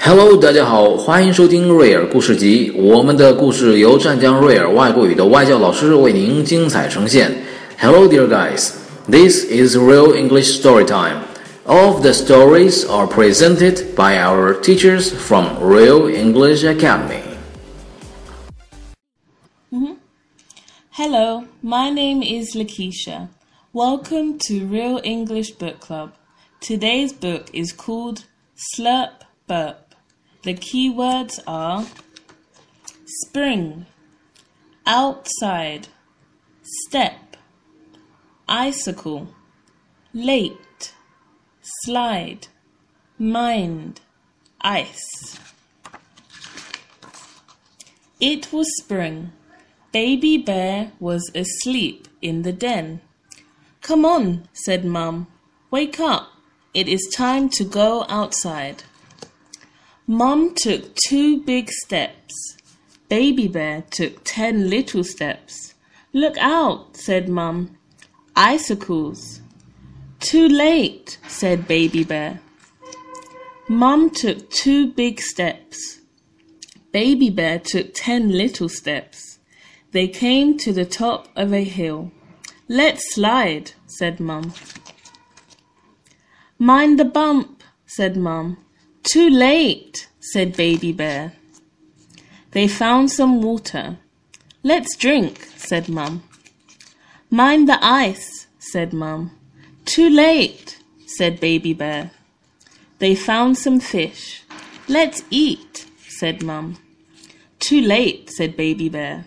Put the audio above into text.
Hello，大家好，欢迎收听瑞尔故事集。我们的故事由湛江瑞尔外国语的外教老师为您精彩呈现。Hello, dear guys. This is Real English Story Time. All of the stories are presented by our teachers from Real English Academy. Hello, my name is Lakeisha. Welcome to Real English Book Club. Today's book is called Slurp Burp. the key words are spring, outside, step, icicle, late, slide, mind, ice. It was spring. Baby Bear was asleep in the den. Come on, said Mum. Wake up. It is time to go outside. Mum took two big steps. Baby Bear took ten little steps. Look out, said Mum. Icicles. Too late, said Baby Bear. Mum took two big steps. Baby Bear took ten little steps. They came to the top of a hill. Let's slide, said Mum. Mind the bump, said Mum. Too late, said Baby Bear. They found some water. Let's drink, said Mum. Mind the ice, said Mum. Too late, said Baby Bear. They found some fish. Let's eat, said Mum. Too late, said Baby Bear.